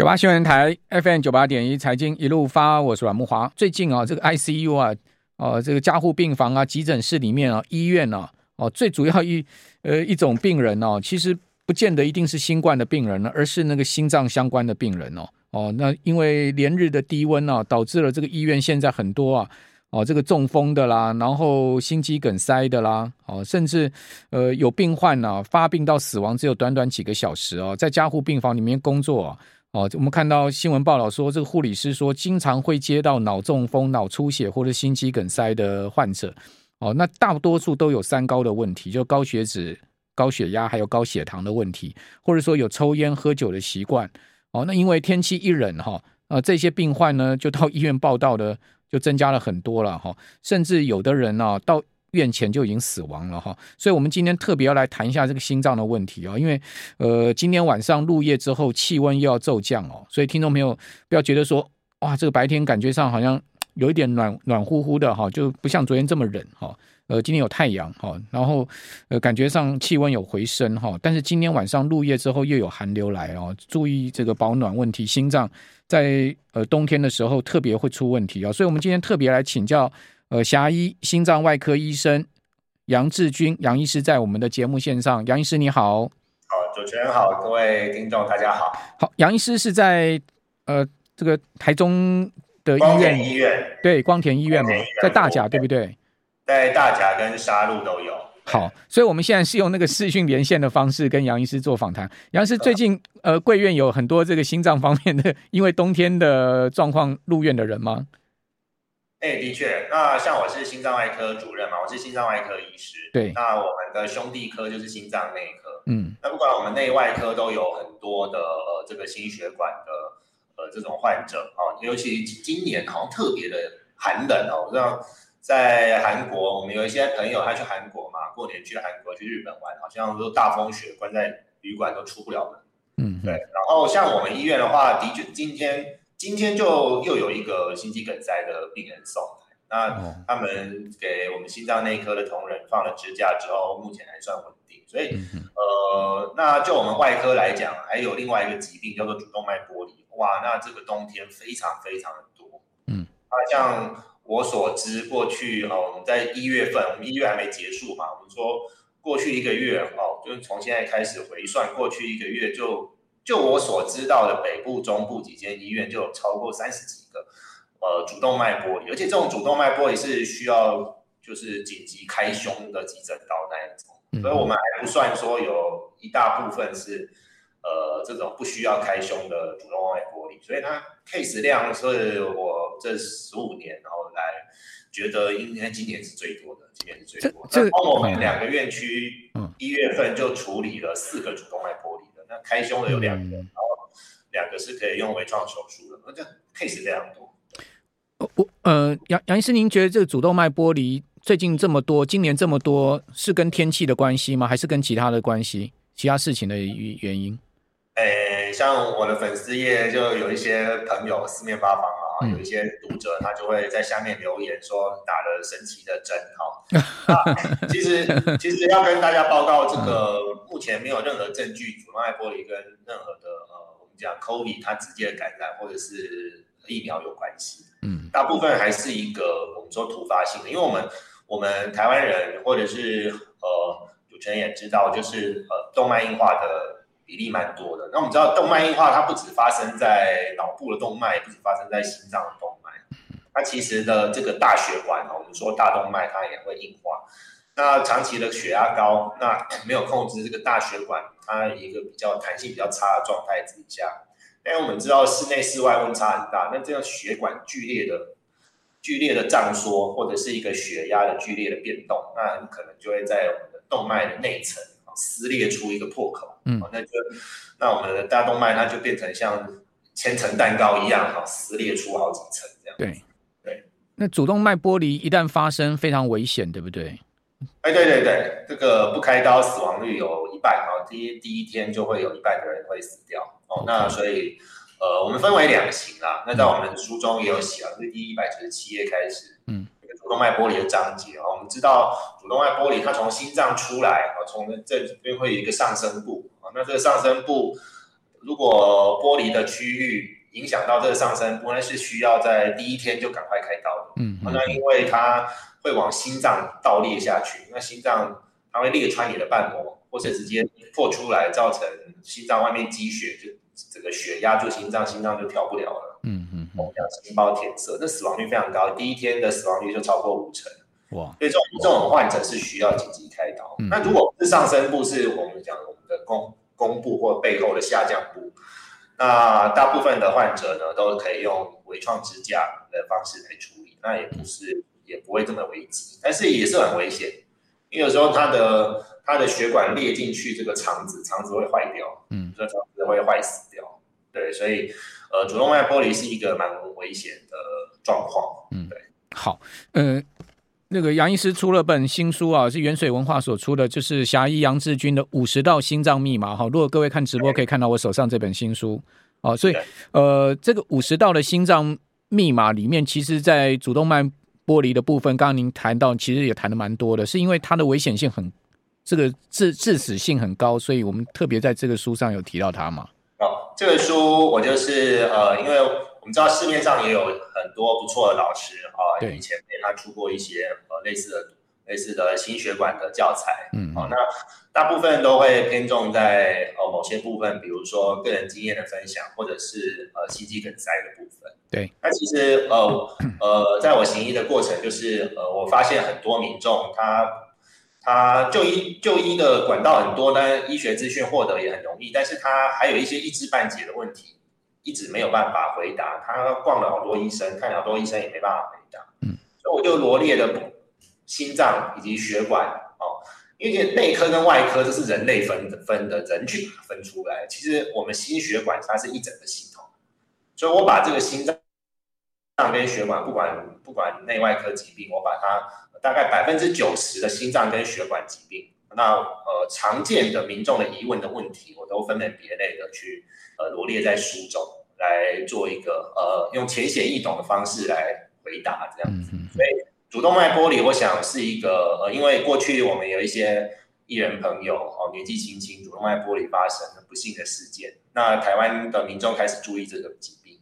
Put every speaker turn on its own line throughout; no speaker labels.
九八新闻台 FM 九八点一财经一路发，我是阮木华。最近啊，这个 ICU 啊，哦、这个加护病房啊，急诊室里面啊，医院啊，哦，最主要一 呃一种病人哦、啊，其实不见得一定是新冠的病人呢，而是那个心脏相关的病人哦。哦，那因为连日的低温啊，导致了这个医院现在很多啊。哦，这个中风的啦，然后心肌梗塞的啦，哦，甚至呃有病患呢、啊，发病到死亡只有短短几个小时哦，在加护病房里面工作，哦，我们看到新闻报道说，这个护理师说，经常会接到脑中风、脑出血或者心肌梗塞的患者，哦，那大多数都有三高的问题，就高血脂、高血压还有高血糖的问题，或者说有抽烟喝酒的习惯，哦，那因为天气一冷哈，呃，这些病患呢就到医院报道的。就增加了很多了哈，甚至有的人呢到院前就已经死亡了哈，所以我们今天特别要来谈一下这个心脏的问题啊，因为呃今天晚上入夜之后气温又要骤降哦，所以听众朋友不要觉得说哇这个白天感觉上好像 有一点暖暖乎乎的哈，就不像昨天这么冷哈，呃今天有太阳哈，然后呃感觉上气温有回升哈，但是今天晚上入夜之后又有寒流来哦，注意这个保暖问题，心脏。在呃冬天的时候特别会出问题啊，所以我们今天特别来请教呃侠医心脏外科医生杨志军杨医师在我们的节目线上，杨医师你好，
好，主持人好，各位听众大家好，
好，杨医师是在呃这个台中的医院
医院
对光田医院嘛，在大甲对不对？
在大甲跟沙鹿都有。
好，所以我们现在是用那个视讯连线的方式跟杨医师做访谈。杨医师最近呃，贵院有很多这个心脏方面的，因为冬天的状况入院的人吗？
哎、欸，的确。那像我是心脏外科主任嘛，我是心脏外科医师。
对。
那我们的兄弟科就是心脏内科。
嗯。
那不管我们内外科都有很多的呃这个心血管的呃这种患者哦，尤其今年好像特别的寒冷哦，这样。在韩国，我们有一些朋友，他去韩国嘛，过年去韩国，去日本玩，好像都大风雪，关在旅馆都出不了门。
嗯，
对。然后像我们医院的话，的确今天今天就又有一个心肌梗塞的病人送来，那他们给我们心脏内科的同仁放了支架之后，目前还算稳定。所以，呃，那就我们外科来讲，还有另外一个疾病叫做主动脉剥离，哇，那这个冬天非常非常的多。
嗯，
啊，像。我所知，过去哦，我们在一月份，我们一月还没结束嘛。我们说过去一个月哦，就是从现在开始回算，过去一个月就就我所知道的北部、中部几间医院就有超过三十几个呃主动脉剥离，而且这种主动脉剥离是需要就是紧急开胸的急诊刀那一种，所以我们还不算说有一大部分是。呃，这种不需要开胸的主动脉剥离，所以它 case 量是我这十五年然后来觉得应该今年是最多的，今年是最多的。这我们两个院区，一月份就处理了四个主动脉剥那开胸的有两个，然后两个是可以用微创手术的，那这 case 非常多。
我呃，杨杨医师，您觉得这个主动脉剥离最近这么多，今年这么多，是跟天气的关系吗？还是跟其他的关系，其他事情的原因？
诶，像我的粉丝页就有一些朋友四面八方啊，有一些读者他就会在下面留言说打了神奇的针哈、啊。其实其实要跟大家报告，这个目前没有任何证据，主动脉剥离跟任何的呃我们讲 COVID 它直接感染或者是疫苗有关系。嗯，大部分还是一个我们说突发性的，因为我们我们台湾人或者是呃主持人也知道，就是呃动脉硬化的。比例蛮多的。那我们知道，动脉硬化它不只发生在脑部的动脉，不只发生在心脏的动脉。它其实的这个大血管，我们说大动脉它也会硬化。那长期的血压高，那没有控制这个大血管，它一个比较弹性比较差的状态之下，因为我们知道室内室外温差很大，那这样血管剧烈的剧烈的胀缩，或者是一个血压的剧烈的变动，那很可能就会在我们的动脉的内层。撕裂出一个破口，嗯，那就那我们的大动脉它就变成像千层蛋糕一样，哈，撕裂出好几层这样。
对
对，
那主动脉剥离一旦发生，非常危险，对不对？
哎，对对对，这个不开刀死亡率有一半，哈，第一第一天就会有一半的人会死掉。哦.那所以呃，我们分为两型啦。那在我们书中也有写啊，是第一百九十七页开始，嗯。主动脉剥离的章节啊，我们知道主动脉剥离它从心脏出来啊，从这这边会有一个上升部啊，那这个上升部如果剥离的区域影响到这个上升，部，那是需要在第一天就赶快开刀的。
嗯，嗯，
那因为它会往心脏倒裂下去，那心脏它会裂穿你的瓣膜，或者直接破出来，造成心脏外面积血，就整个血压住心脏，心脏就跳不了了。嗯嗯，嗯，这样心包填色，那死亡率非常高，第一天的死亡率就超过五成。哇！所以这种这种患者是需要紧急开刀。嗯、那如果是上身部，是我们讲我们的弓弓部或背后的下降部，那大部分的患者呢，都可以用微创支架的方式来处理，那也不是也不会这么危急，但是也是很危险，因为有时候他的他的血管裂进去，这个肠子肠子会坏掉，嗯，这肠子会坏死掉，对，所以呃，主动脉剥离是一个蛮危险的状况，嗯，对，
好，嗯。那个杨医师出了本新书啊，是元水文化所出的，就是侠医杨志军的五十道心脏密码哈。如果各位看直播，可以看到我手上这本新书哦。所以呃，这个五十道的心脏密码里面，其实，在主动脉剥离的部分，刚刚您谈到，其实也谈的蛮多的，是因为它的危险性很，这个致致死性很高，所以我们特别在这个书上有提到它嘛。
哦，这个书我就是呃，因为。我们知道市面上也有很多不错的老师啊，以前给他出过一些呃类似的类似的心血管的教材，嗯，好，那大部分都会偏重在呃某些部分，比如说个人经验的分享，或者是呃心肌梗塞的部分。
对，
那其实呃呃，在我行医的过程，就是呃我发现很多民众他他就医就医的管道很多，呢医学资讯获得也很容易，但是他还有一些一知半解的问题。一直没有办法回答，他逛了好多医生，看了好多医生也没办法回答。嗯，所以我就罗列了心脏以及血管哦，因为内科跟外科这是人类分的分的，人去把它分出来。其实我们心血管它是一整个系统，所以我把这个心脏跟血管，不管不管内外科疾病，我把它大概百分之九十的心脏跟血管疾病，那呃常见的民众的疑问的问题，我都分门别类的去。呃，罗列在书中来做一个呃，用浅显易懂的方式来回答这样子。所以主动脉剥离，我想是一个呃，因为过去我们有一些艺人朋友哦，年纪轻轻主动脉剥离发生的不幸的事件，那台湾的民众开始注意这个疾病。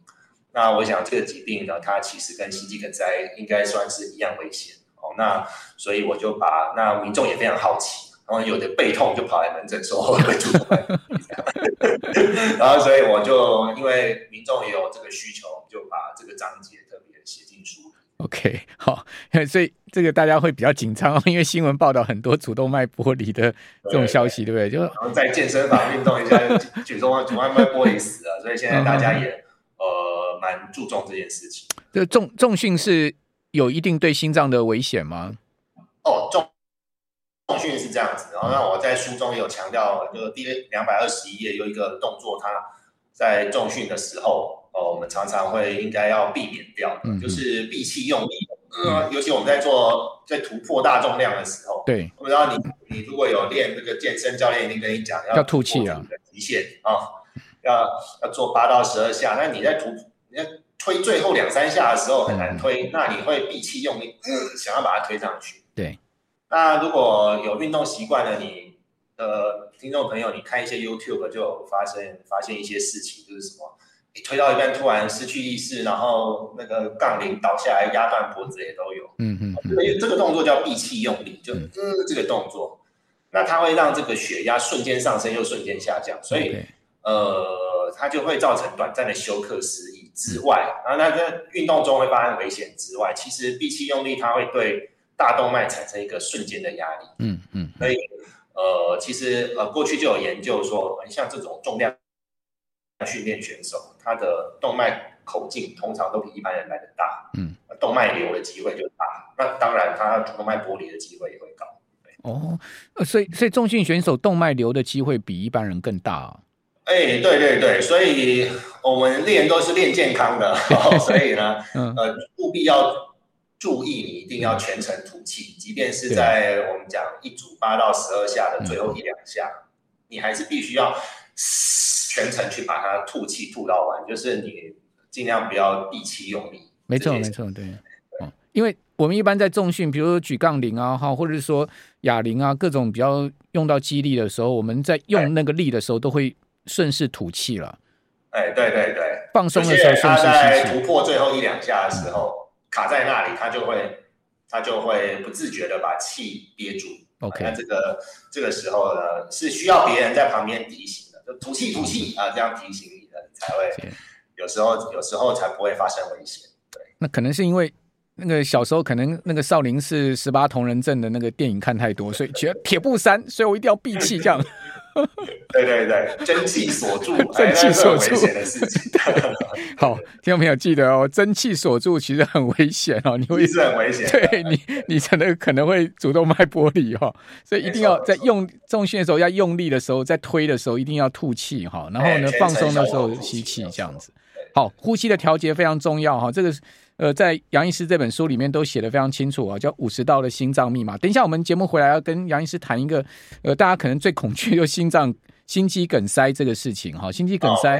那我想这个疾病呢，它其实跟心肌梗塞应该算是一样危险哦。那所以我就把那民众也非常好奇。然后有的背痛就跑来门诊说会 然后所以我就因为民众也有这个需求，就把这个章节特别写进书。
OK，好，所以这个大家会比较紧张，因为新闻报道很多主动脉剥离的这种消息，对，不对？就然后
在健身房运动一下，举重主动脉剥离死了，所以现在大家也呃蛮注重这件事情。
这重重训是有一定对心脏的危险吗？
哦，重。重训是这样子，然后那我在书中也有强调，就是第两百二十一页有一个动作，它在重训的时候，哦，我们常常会应该要避免掉，嗯、就是闭气用力。嗯，尤其我们在做在突破大重量的时候，
对，
我不知道你你如果有练这个健身教练一定跟你讲
要吐气啊，
极限啊，要要做八到十二下。那你在突你在推最后两三下的时候很难推，嗯、那你会闭气用力，嗯，想要把它推上去，
对。
那如果有运动习惯的你的听众朋友，你看一些 YouTube 就有发现发现一些事情，就是什么，你推到一半突然失去意识，然后那个杠铃倒下来压断脖子也都有。嗯嗯，这个动作叫闭气用力，就嗯。这个动作，那它会让这个血压瞬间上升又瞬间下降，所以呃它就会造成短暂的休克失忆之外，然后那在运动中会发生危险之外，其实闭气用力它会对。大动脉产生一个瞬间的压力，嗯嗯，所以呃，其实呃，过去就有研究说，像这种重量训练选手，他的动脉口径通常都比一般人来的大，嗯，动脉瘤的机会就大，那当然他主动脉剥离的机会也会高。
哦，所以所以重训选手动脉瘤的机会比一般人更大啊？
哎，对对对，所以我们练都是练健康的，哦、所以呢，嗯、呃，务必要。注意，你一定要全程吐气，即便是在我们讲一组八到十二下的最后一两下，你还是必须要全程去把它吐气吐到完，就是你尽量不要闭气用力。
没错，没错，对，对，因为我们一般在重训，比如说举杠铃啊，哈，或者是说哑铃啊，各种比较用到肌力的时候，我们在用那个力的时候，都会顺势吐气了。
哎，对对对，
放松的时候顺势吐气。
他在突破最后一两下的时候，嗯、卡在那里，他就会他就会不自觉的把气憋住。OK，那这个这个时候呢，是需要别人在旁边提醒的，就吐气吐气啊，这样提醒你的，你才会有时候有时候才不会发生危险。对，
那可能是因为。那个小时候可能那个少林寺十八铜人阵的那个电影看太多，所以觉得铁布衫，所以我一定要闭气这样。
对 对对，蒸汽锁住，
蒸汽锁住。好，听众朋友记得哦，蒸汽锁住其实很危险哦，你会
是很危险，
对你你真的可能会主动脉剥离哈，所以一定要在用重训的时候要用力的时候，在推的时候一定要吐气哈，然后呢放松的时候吸气这样子。好，呼吸的调节非常重要哈，这个是。呃，在杨医师这本书里面都写的非常清楚啊，叫五十道的心脏密码。等一下我们节目回来要跟杨医师谈一个，呃，大家可能最恐惧就心脏心肌梗塞这个事情哈，心肌梗塞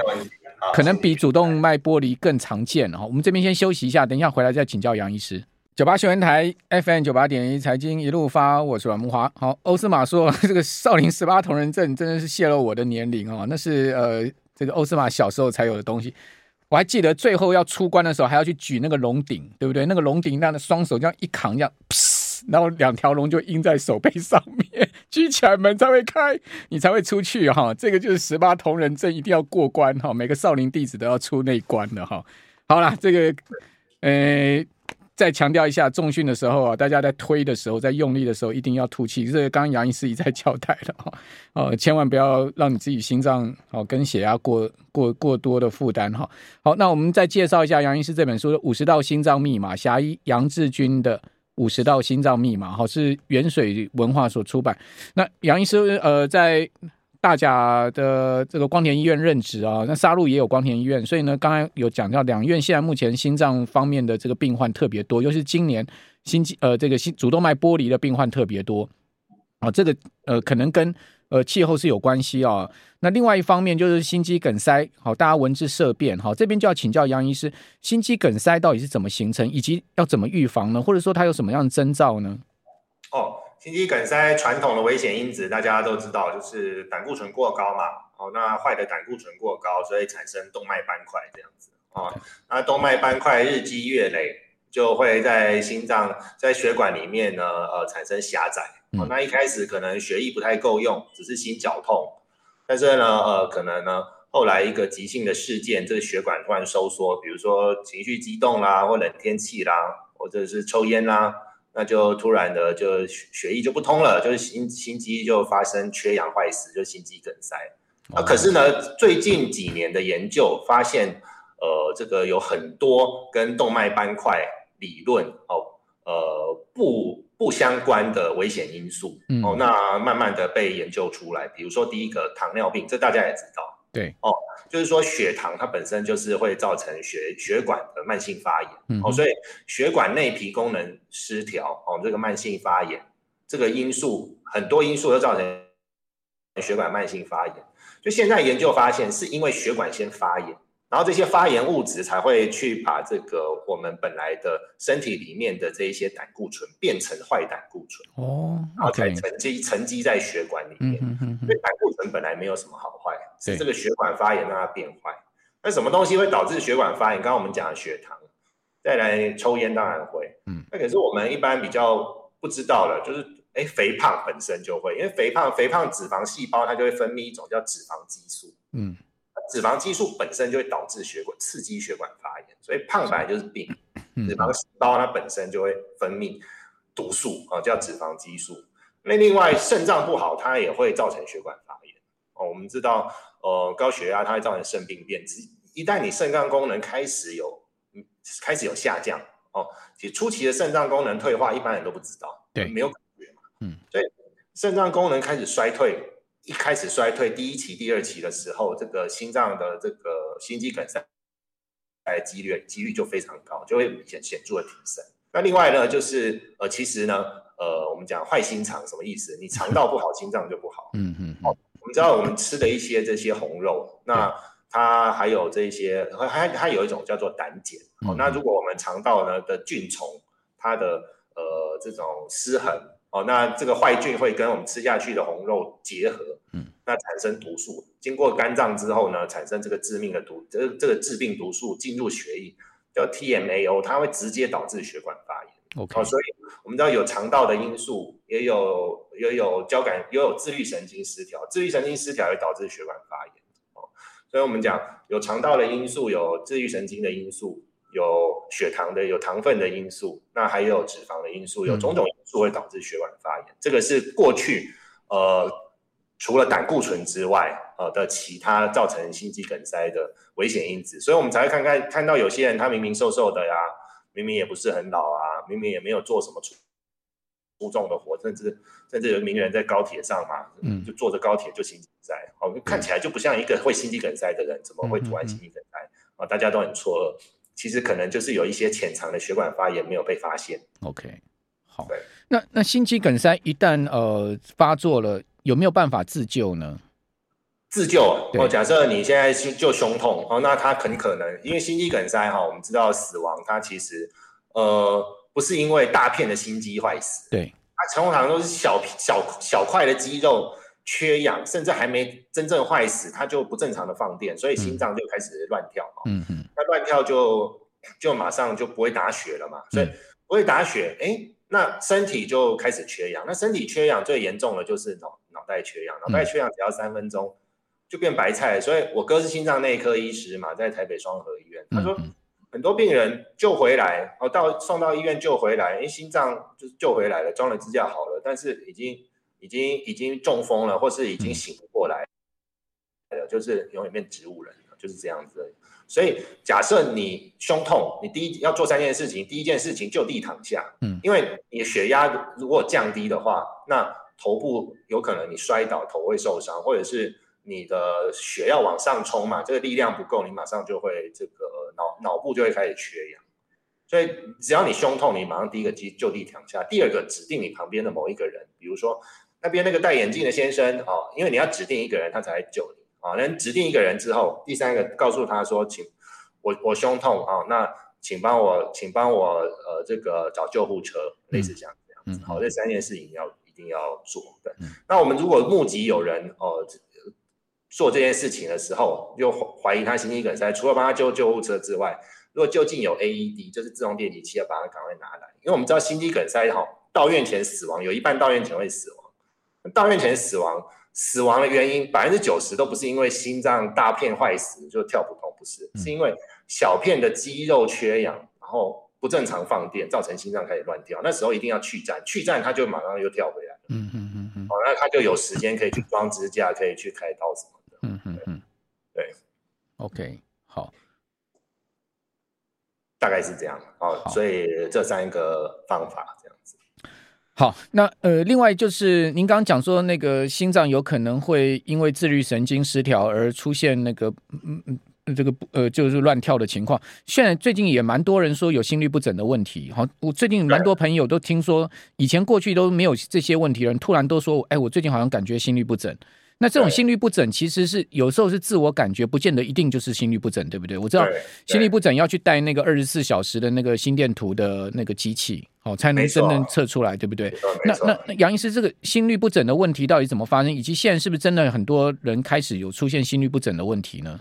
可能比主动脉剥离更常见哈。我们这边先休息一下，等一下回来再请教杨医师。九八新闻台 FM 九八点一财经一路发，我是阮木华。好，欧斯玛说 这个少林十八铜人阵真的是泄露我的年龄哦，那是呃这个欧斯玛小时候才有的东西。我还记得最后要出关的时候，还要去举那个龙顶，对不对？那个龙顶，那双手这样一扛，这样，然后两条龙就印在手背上面，举起来门才会开，你才会出去哈。这个就是十八铜人阵一定要过关哈，每个少林弟子都要出那关的哈。好了，这个，呃。再强调一下，重训的时候啊，大家在推的时候，在用力的时候，一定要吐气。这个刚刚杨医师一再交代了哈，哦，千万不要让你自己心脏哦跟血压过过过多的负担哈。好，那我们再介绍一下杨医师这本书的《五十道心脏密码》，侠医杨志军的《五十道心脏密码》哈，是元水文化所出版。那杨医师呃在。大甲的这个光田医院任职啊，那沙鹿也有光田医院，所以呢，刚才有讲到两院现在目前心脏方面的这个病患特别多，尤其是今年心肌呃这个心主动脉剥离的病患特别多啊，这个呃可能跟呃气候是有关系啊。那另外一方面就是心肌梗塞，好，大家闻之色变，好，这边就要请教杨医师，心肌梗塞到底是怎么形成，以及要怎么预防呢？或者说它有什么样的征兆呢？
哦。心肌梗塞传统的危险因子大家都知道，就是胆固醇过高嘛。哦，那坏的胆固醇过高，所以产生动脉斑块这样子。哦，那动脉斑块日积月累，就会在心脏在血管里面呢，呃，产生狭窄。哦，那一开始可能血液不太够用，只是心绞痛。但是呢，呃，可能呢，后来一个急性的事件，这个血管突然收缩，比如说情绪激动啦，或冷天气啦，或者是抽烟啦。那就突然的就血液就不通了，就是心心肌就发生缺氧坏死，就心肌梗塞。啊，可是呢，最近几年的研究发现，呃，这个有很多跟动脉斑块理论哦，呃，不不相关的危险因素。哦，那慢慢的被研究出来，比如说第一个糖尿病，这大家也知道。
对
哦，就是说血糖它本身就是会造成血血管的慢性发炎，嗯、哦，所以血管内皮功能失调哦，这个慢性发炎这个因素很多因素都造成血管慢性发炎，就现在研究发现是因为血管先发炎。然后这些发炎物质才会去把这个我们本来的身体里面的这一些胆固醇变成坏胆固醇哦，然后才沉积沉积在血管里面。嗯嗯嗯。所以胆固醇本来没有什么好坏，是这个血管发炎让它变坏。那什么东西会导致血管发炎？刚刚我们讲的血糖，再来抽烟当然会。嗯。那可是我们一般比较不知道的，就是哎，肥胖本身就会，因为肥胖肥胖脂肪细胞它就会分泌一种叫脂肪激素。嗯。脂肪激素本身就会导致血管刺激血管发炎，所以胖本来就是病。脂肪细胞它本身就会分泌毒素啊，叫脂肪激素。那另外肾脏不好，它也会造成血管发炎哦。我们知道，呃，高血压它会造成肾病变。一旦你肾脏功能开始有开始有下降哦，其实初期的肾脏功能退化，一般人都不知道，对，没有感觉嘛。嗯，所以肾脏功能开始衰退。一开始衰退，第一期、第二期的时候，这个心脏的这个心肌梗塞的几率几率就非常高，就会显显著的提升。那另外呢，就是呃，其实呢，呃，我们讲坏心肠什么意思？你肠道不好，心脏就不好。嗯嗯。好，我们知道我们吃的一些这些红肉，那它还有这些，它它有一种叫做胆碱。哦，那如果我们肠道呢的菌虫，它的呃这种失衡。哦，那这个坏菌会跟我们吃下去的红肉结合，嗯，那产生毒素，经过肝脏之后呢，产生这个致命的毒，这这个致病毒素进入血液，叫 TMAO，它会直接导致血管发炎。
OK，
所以我们知道有肠道的因素，也有也有交感，也有自律神经失调，自律神经失调会导致血管发炎。哦，所以我们讲有肠道的因素，有自律神经的因素，有血糖的，有糖分的因素，那还有脂肪的因素，有种种因素会导致血管发炎。嗯、这个是过去呃除了胆固醇之外呃的其他造成心肌梗塞的危险因子，所以我们才会看看看到有些人他明明瘦瘦的呀。明明也不是很老啊，明明也没有做什么出出众的活，甚至甚至有名人在高铁上嘛，嗯，就坐着高铁就心肌梗塞，哦，看起来就不像一个会心肌梗塞的人，怎么会突然心肌梗塞？啊、嗯嗯，大家都很错愕，其实可能就是有一些潜藏的血管发炎没有被发现。OK，
好，那那心肌梗塞一旦呃发作了，有没有办法自救呢？
自救哦，假设你现在心就胸痛哦，那他很可能因为心肌梗塞哈，我们知道死亡它其实呃不是因为大片的心肌坏死，
对，
它通常都是小小小块的肌肉缺氧，甚至还没真正坏死，它就不正常的放电，所以心脏就开始乱跳，嗯嗯，那乱跳就就马上就不会打血了嘛，所以不会打血，哎、欸，那身体就开始缺氧，那身体缺氧最严重的就是脑脑袋缺氧，脑袋缺氧只要三分钟。就变白菜，所以我哥是心脏内科医师嘛，在台北双和医院。他说很多病人救回来，哦，到送到医院救回来，因为心脏就是救回来了，装了支架好了，但是已经已经已经中风了，或是已经醒不过来了，就是永远变植物人了，就是这样子。所以假设你胸痛，你第一要做三件事情，第一件事情就地躺下，嗯，因为你血压如果降低的话，那头部有可能你摔倒，头会受伤，或者是。你的血要往上冲嘛，这个力量不够，你马上就会这个脑脑部就会开始缺氧。所以只要你胸痛，你马上第一个就就地躺下。第二个指定你旁边的某一个人，比如说那边那个戴眼镜的先生哦，因为你要指定一个人，他才来救你啊。那指定一个人之后，第三个告诉他说，请我我胸痛啊，那请帮我请帮我呃这个找救护车，类似这样这样子。好，这三件事情要一定要做。对，那我们如果目击有人哦。做这件事情的时候，又怀疑他心肌梗塞，除了帮他救救护车之外，如果就近有 AED，就是自动电击器，要把它赶快拿来。因为我们知道心肌梗塞哈，到院前死亡，有一半到院前会死亡。到院前死亡，死亡的原因百分之九十都不是因为心脏大片坏死就跳不动，不是，是因为小片的肌肉缺氧，然后不正常放电，造成心脏开始乱跳。那时候一定要去站，去站他就马上又跳回来了。嗯嗯嗯嗯。哦，那他就有时间可以去装支架，可以去开刀什么的。嗯嗯嗯，对
，OK，好，
大概是这样，哦，所以这三个方法这样子。
好，那呃，另外就是您刚刚讲说那个心脏有可能会因为自律神经失调而出现那个嗯嗯这个呃就是乱跳的情况。现在最近也蛮多人说有心律不整的问题，好，我最近蛮多朋友都听说以前过去都没有这些问题的人，突然都说，哎，我最近好像感觉心律不整。那这种心律不整其实是有时候是自我感觉，不见得一定就是心律不整，对不对？我知道心律不整要去带那个二十四小时的那个心电图的那个机器，哦，才能真正测出来，对不对？那那那杨医师，这个心律不整的问题到底怎么发生？以及现在是不是真的很多人开始有出现心律不整的问题呢？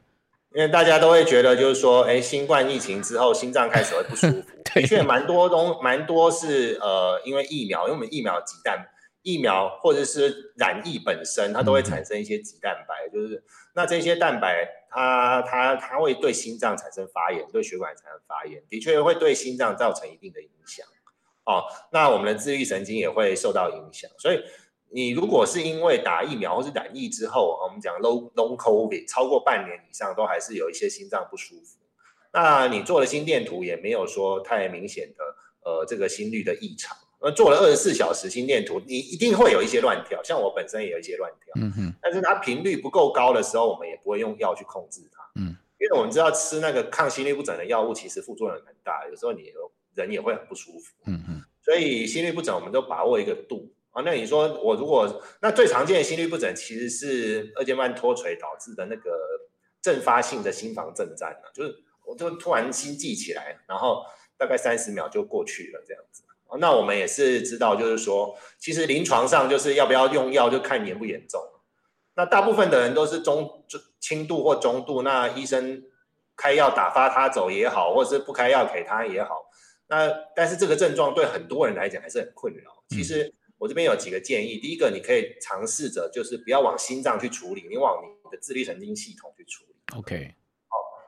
因为大家都会觉得，就是说，哎，新冠疫情之后，心脏开始会不舒服，的确蛮多东，蛮多是呃，因为疫苗，因为我们疫苗鸡蛋。疫苗或者是染疫本身，它都会产生一些棘蛋白，嗯、就是那这些蛋白它，它它它会对心脏产生发炎，对血管产生发炎，的确会对心脏造成一定的影响。哦，那我们的自律神经也会受到影响。所以你如果是因为打疫苗或是染疫之后，我们讲 long long COVID 超过半年以上，都还是有一些心脏不舒服，那你做了心电图也没有说太明显的呃这个心率的异常。呃，做了二十四小时心电图，你一定会有一些乱跳，像我本身也有一些乱跳，嗯哼，但是它频率不够高的时候，我们也不会用药去控制它，嗯，因为我们知道吃那个抗心律不整的药物，其实副作用很大，有时候你人也会很不舒服，嗯哼，所以心律不整我们都把握一个度啊。那你说我如果那最常见的心律不整，其实是二尖瓣脱垂导致的那个阵发性的心房震颤，就是我就突然心悸起来，然后大概三十秒就过去了这样子。那我们也是知道，就是说，其实临床上就是要不要用药，就看严不严重。那大部分的人都是中中轻度或中度，那医生开药打发他走也好，或者是不开药给他也好。那但是这个症状对很多人来讲还是很困扰。其实我这边有几个建议，第一个你可以尝试着就是不要往心脏去处理，你往你的自律神经系统去处理。
OK。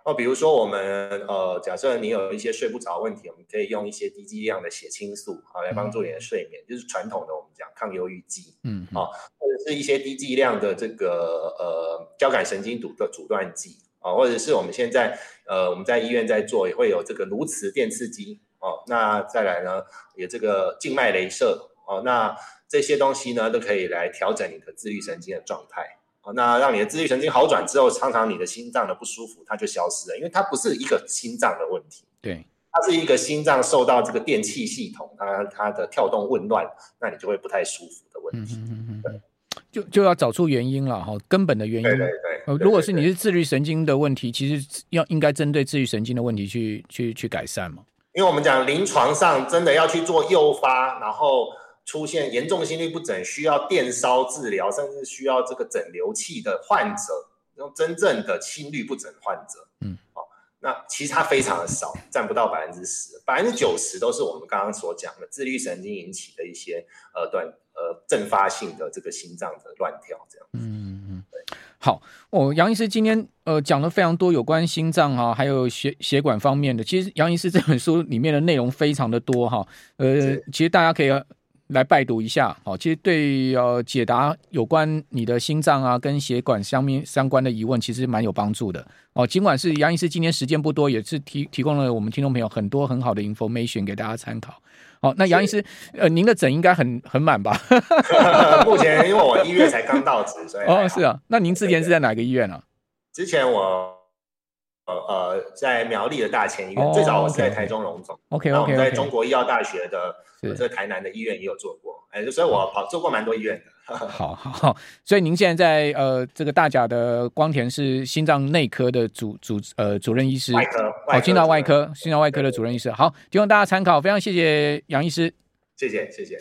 哦，比如说我们呃，假设你有一些睡不着问题，我们可以用一些低剂量的血清素啊来帮助你的睡眠，嗯、就是传统的我们讲抗忧郁剂，嗯，啊，或者是一些低剂量的这个呃交感神经阻的阻断剂啊，或者是我们现在呃我们在医院在做也会有这个颅磁电刺激哦，那再来呢有这个静脉镭射哦，那这些东西呢都可以来调整你的自律神经的状态。那让你的自律神经好转之后，常常你的心脏的不舒服它就消失了，因为它不是一个心脏的问题，
对，
它是一个心脏受到这个电气系统它它的跳动紊乱，那你就会不太舒服的问题。嗯嗯嗯对，
就就要找出原因了哈，根本的原因。
对对对。
如果是你是自律神经的问题，其实要应该针对自律神经的问题去去去改善嘛。
因为我们讲临床上真的要去做诱发，然后。出现严重心律不整，需要电烧治疗，甚至需要这个整流器的患者，用真正的心律不整患者，嗯，哦，那其实它非常的少，占不到百分之十，百分之九十都是我们刚刚所讲的自律神经引起的一些呃短呃阵发性的这个心脏的乱跳，这样，嗯
好，哦，杨医师今天呃讲了非常多有关心脏啊，还有血血管方面的，其实杨医师这本书里面的内容非常的多哈，呃，其实大家可以。来拜读一下，好，其实对呃解答有关你的心脏啊跟血管相面相关的疑问，其实蛮有帮助的哦。尽管是杨医师今天时间不多，也是提提供了我们听众朋友很多很好的 information 给大家参考。好，那杨医师，呃，您的诊应该很很满吧？
目前因为我一月才刚到职，所以哦
是啊。那您之前是在哪个医院啊？
之前我。呃，在苗栗的大前医院，oh, 最早我是在台中荣总。
OK OK。
那我们在中国医药大学的这台南的医院也有做过，哎，所以我跑做过蛮多医院的。
好好好，所以您现在在呃这个大甲的光田是心脏内科的主主呃主任医师，
外科，
好，心脏外科心脏外科的主任医师。好，提供大家参考，非常谢谢杨医师，
谢谢谢谢。